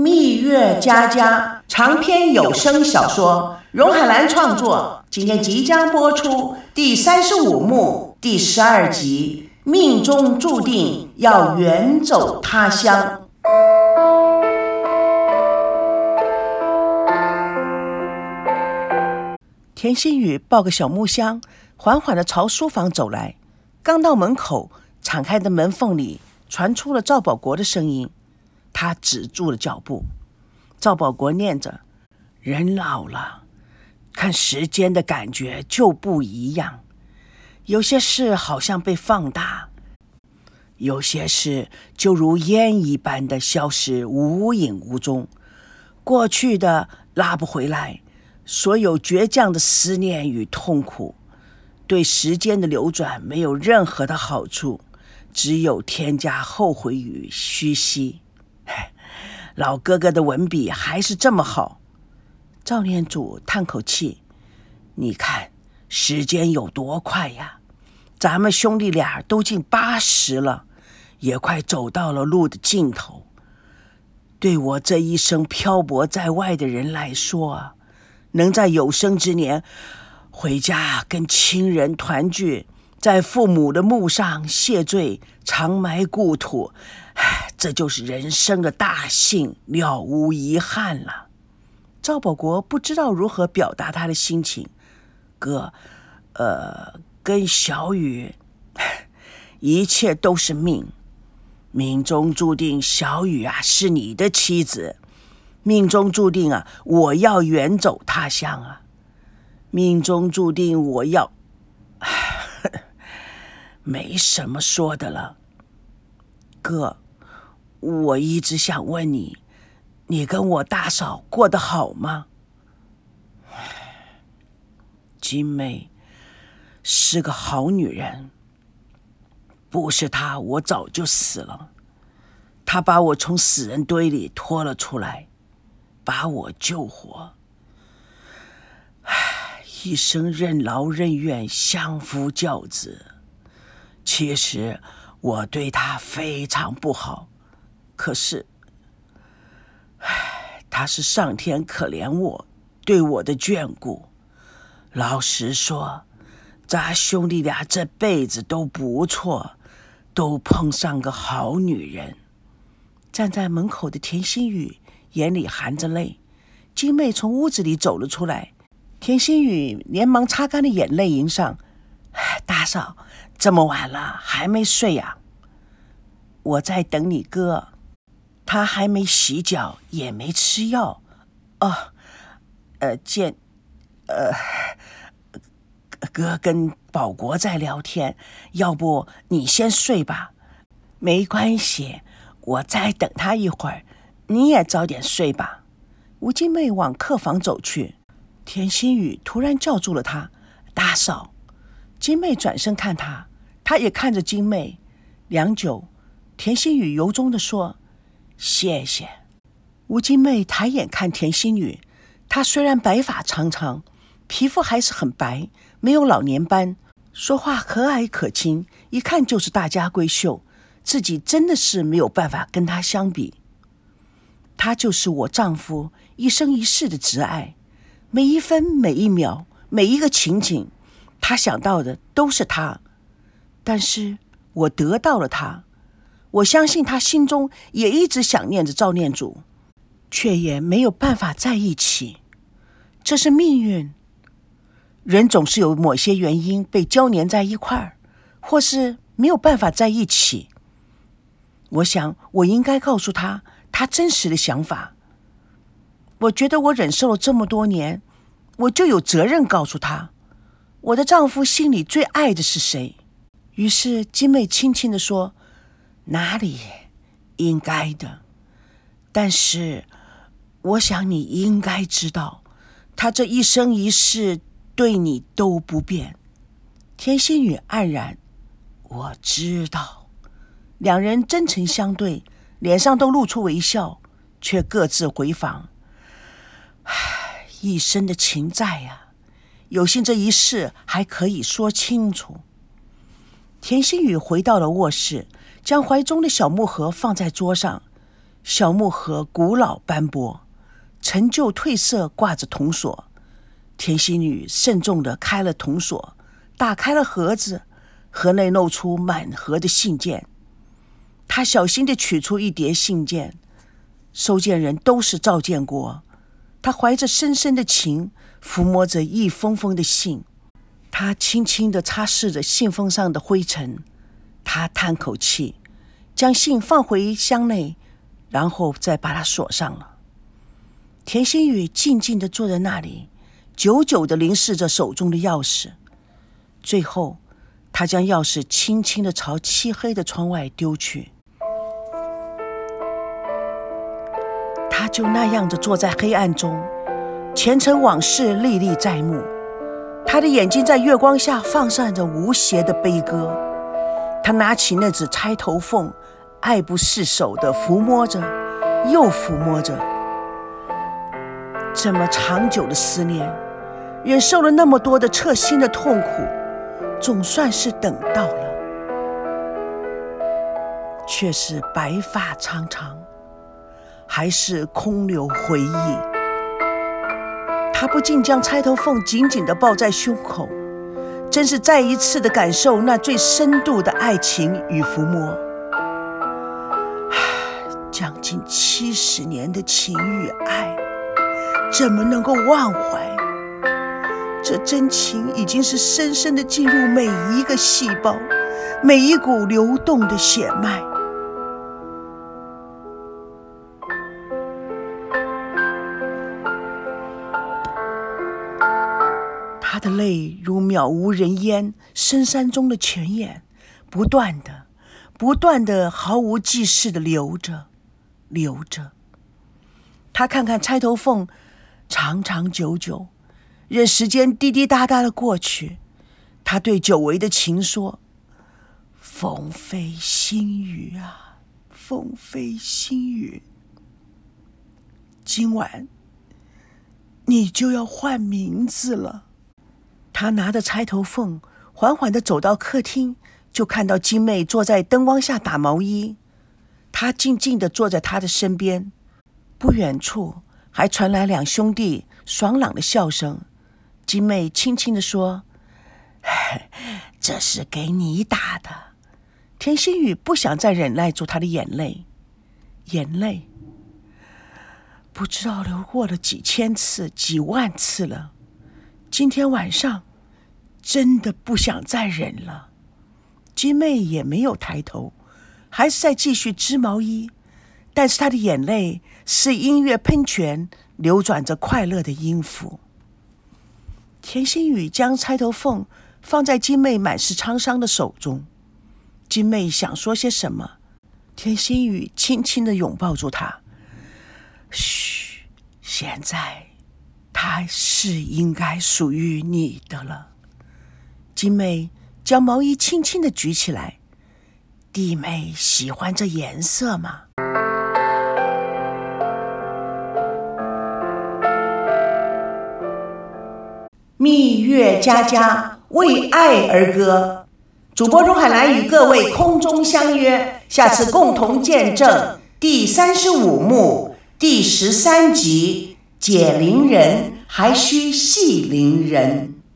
蜜月佳佳长篇有声小说，荣海兰创作，今天即将播出第三十五幕第十二集。命中注定要远走他乡。田心雨抱个小木箱，缓缓的朝书房走来。刚到门口，敞开的门缝里传出了赵保国的声音。他止住了脚步。赵保国念着：“人老了，看时间的感觉就不一样。有些事好像被放大，有些事就如烟一般的消失，无影无踪。过去的拉不回来，所有倔强的思念与痛苦，对时间的流转没有任何的好处，只有添加后悔与虚息。”老哥哥的文笔还是这么好，赵念祖叹口气：“你看时间有多快呀！咱们兄弟俩都近八十了，也快走到了路的尽头。对我这一生漂泊在外的人来说，能在有生之年回家跟亲人团聚，在父母的墓上谢罪，长埋故土。”这就是人生的大幸，了无遗憾了。赵保国不知道如何表达他的心情。哥，呃，跟小雨，一切都是命，命中注定小雨啊是你的妻子，命中注定啊我要远走他乡啊，命中注定我要，没什么说的了，哥。我一直想问你，你跟我大嫂过得好吗？金妹是个好女人，不是她我早就死了。她把我从死人堆里拖了出来，把我救活。唉，一生任劳任怨，相夫教子。其实我对她非常不好。可是，唉，他是上天可怜我，对我的眷顾。老实说，咱兄弟俩这辈子都不错，都碰上个好女人。站在门口的田心雨眼里含着泪，金妹从屋子里走了出来。田心雨连忙擦干了眼泪，迎上：“大嫂，这么晚了还没睡呀？我在等你哥。”他还没洗脚，也没吃药，哦，呃，见，呃，哥跟保国在聊天，要不你先睡吧？没关系，我再等他一会儿，你也早点睡吧。吴金妹往客房走去，田心雨突然叫住了她：“大嫂。”金妹转身看她，她也看着金妹，良久，田心雨由衷的说。谢谢，吴金妹抬眼看田心雨，她虽然白发苍苍，皮肤还是很白，没有老年斑，说话和蔼可亲，一看就是大家闺秀。自己真的是没有办法跟她相比。她就是我丈夫一生一世的挚爱，每一分每一秒，每一个情景，他想到的都是她。但是我得到了他。我相信他心中也一直想念着赵念祖，却也没有办法在一起。这是命运。人总是有某些原因被交粘在一块儿，或是没有办法在一起。我想，我应该告诉他他真实的想法。我觉得我忍受了这么多年，我就有责任告诉他，我的丈夫心里最爱的是谁。于是金妹轻轻的说。哪里应该的？但是，我想你应该知道，他这一生一世对你都不变。田心雨黯然，我知道。两人真诚相对，脸上都露出微笑，却各自回房。唉，一生的情债呀，有幸这一世还可以说清楚。田心雨回到了卧室。将怀中的小木盒放在桌上，小木盒古老斑驳，陈旧褪色，挂着铜锁。甜心女慎重地开了铜锁，打开了盒子，盒内露出满盒的信件。她小心地取出一叠信件，收件人都是赵建国。她怀着深深的情，抚摸着一封封的信。她轻轻地擦拭着信封上的灰尘。他叹口气，将信放回箱内。然后再把它锁上了。田心雨静静的坐在那里，久久的凝视着手中的钥匙。最后，他将钥匙轻轻的朝漆黑的窗外丢去。他就那样的坐在黑暗中，前尘往事历历在目。他的眼睛在月光下放散着无邪的悲歌。他拿起那只钗头凤。爱不释手的抚摸着，又抚摸着，这么长久的思念，忍受了那么多的彻心的痛苦，总算是等到了，却是白发苍苍，还是空留回忆。他不禁将钗头凤紧紧地抱在胸口，真是再一次的感受那最深度的爱情与抚摸。将近七十年的情与爱，怎么能够忘怀？这真情已经是深深的进入每一个细胞，每一股流动的血脉。的泪如渺无人烟深山中的泉眼，不断的、不断的、毫无计事的流着。流着。他看看钗头凤，长长久久，任时间滴滴答答的过去。他对久违的情说：“风飞新雨啊，风飞新雨，今晚你就要换名字了。”他拿着钗头凤，缓缓的走到客厅，就看到金妹坐在灯光下打毛衣。他静静地坐在她的身边，不远处还传来两兄弟爽朗的笑声。金妹轻轻地说：“这是给你打的。”田心雨不想再忍耐住他的眼泪，眼泪不知道流过了几千次、几万次了。今天晚上真的不想再忍了。金妹也没有抬头。还是在继续织毛衣，但是她的眼泪是音乐喷泉流转着快乐的音符。田心雨将钗头凤放在金妹满是沧桑的手中，金妹想说些什么，田心雨轻轻的拥抱住她。嘘，现在他是应该属于你的了。金妹将毛衣轻轻的举起来。弟妹喜欢这颜色吗？蜜月佳佳为爱而歌，主播钟海兰与各位空中相约，下次共同见证第三十五幕第十三集《解铃人还需系铃人》。